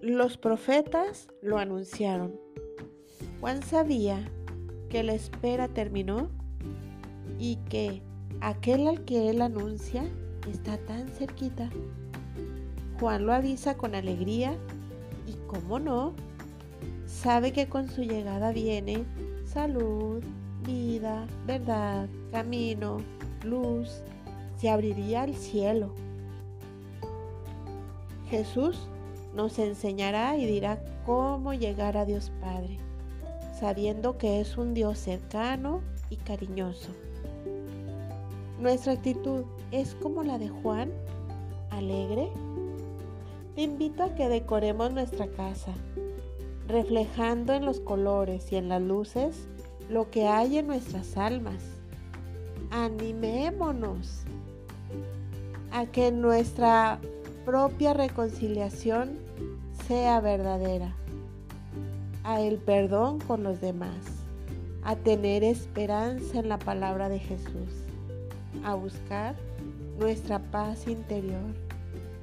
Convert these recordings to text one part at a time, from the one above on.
los profetas lo anunciaron. Juan sabía que la espera terminó y que aquel al que él anuncia está tan cerquita. Juan lo avisa con alegría y, cómo no, sabe que con su llegada viene salud, vida, verdad, camino, luz, se abriría el cielo. Jesús nos enseñará y dirá cómo llegar a Dios Padre, sabiendo que es un Dios cercano y cariñoso. Nuestra actitud es como la de Juan, alegre. Te invito a que decoremos nuestra casa, reflejando en los colores y en las luces lo que hay en nuestras almas. Animémonos a que nuestra propia reconciliación sea verdadera, a el perdón con los demás, a tener esperanza en la palabra de Jesús, a buscar nuestra paz interior,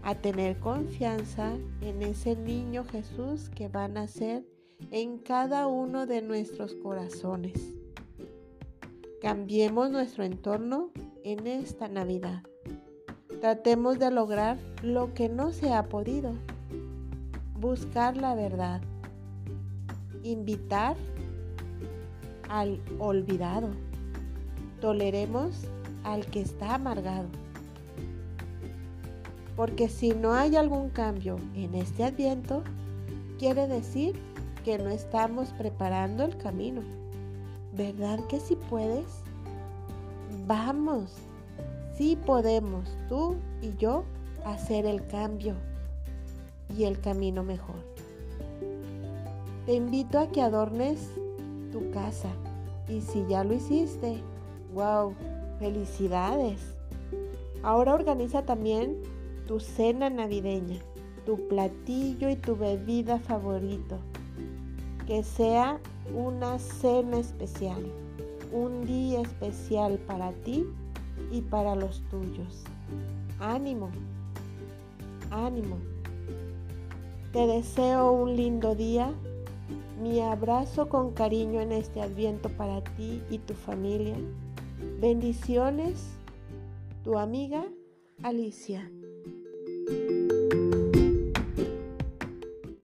a tener confianza en ese niño Jesús que va a nacer en cada uno de nuestros corazones. Cambiemos nuestro entorno en esta Navidad. Tratemos de lograr lo que no se ha podido. Buscar la verdad. Invitar al olvidado. Toleremos al que está amargado. Porque si no hay algún cambio en este adviento, quiere decir que no estamos preparando el camino. ¿Verdad que si puedes? Vamos, sí podemos, tú y yo, hacer el cambio y el camino mejor. Te invito a que adornes tu casa y si ya lo hiciste, wow, felicidades. Ahora organiza también tu cena navideña, tu platillo y tu bebida favorito. Que sea una cena especial, un día especial para ti y para los tuyos. Ánimo, ánimo. Te deseo un lindo día. Mi abrazo con cariño en este adviento para ti y tu familia. Bendiciones, tu amiga Alicia.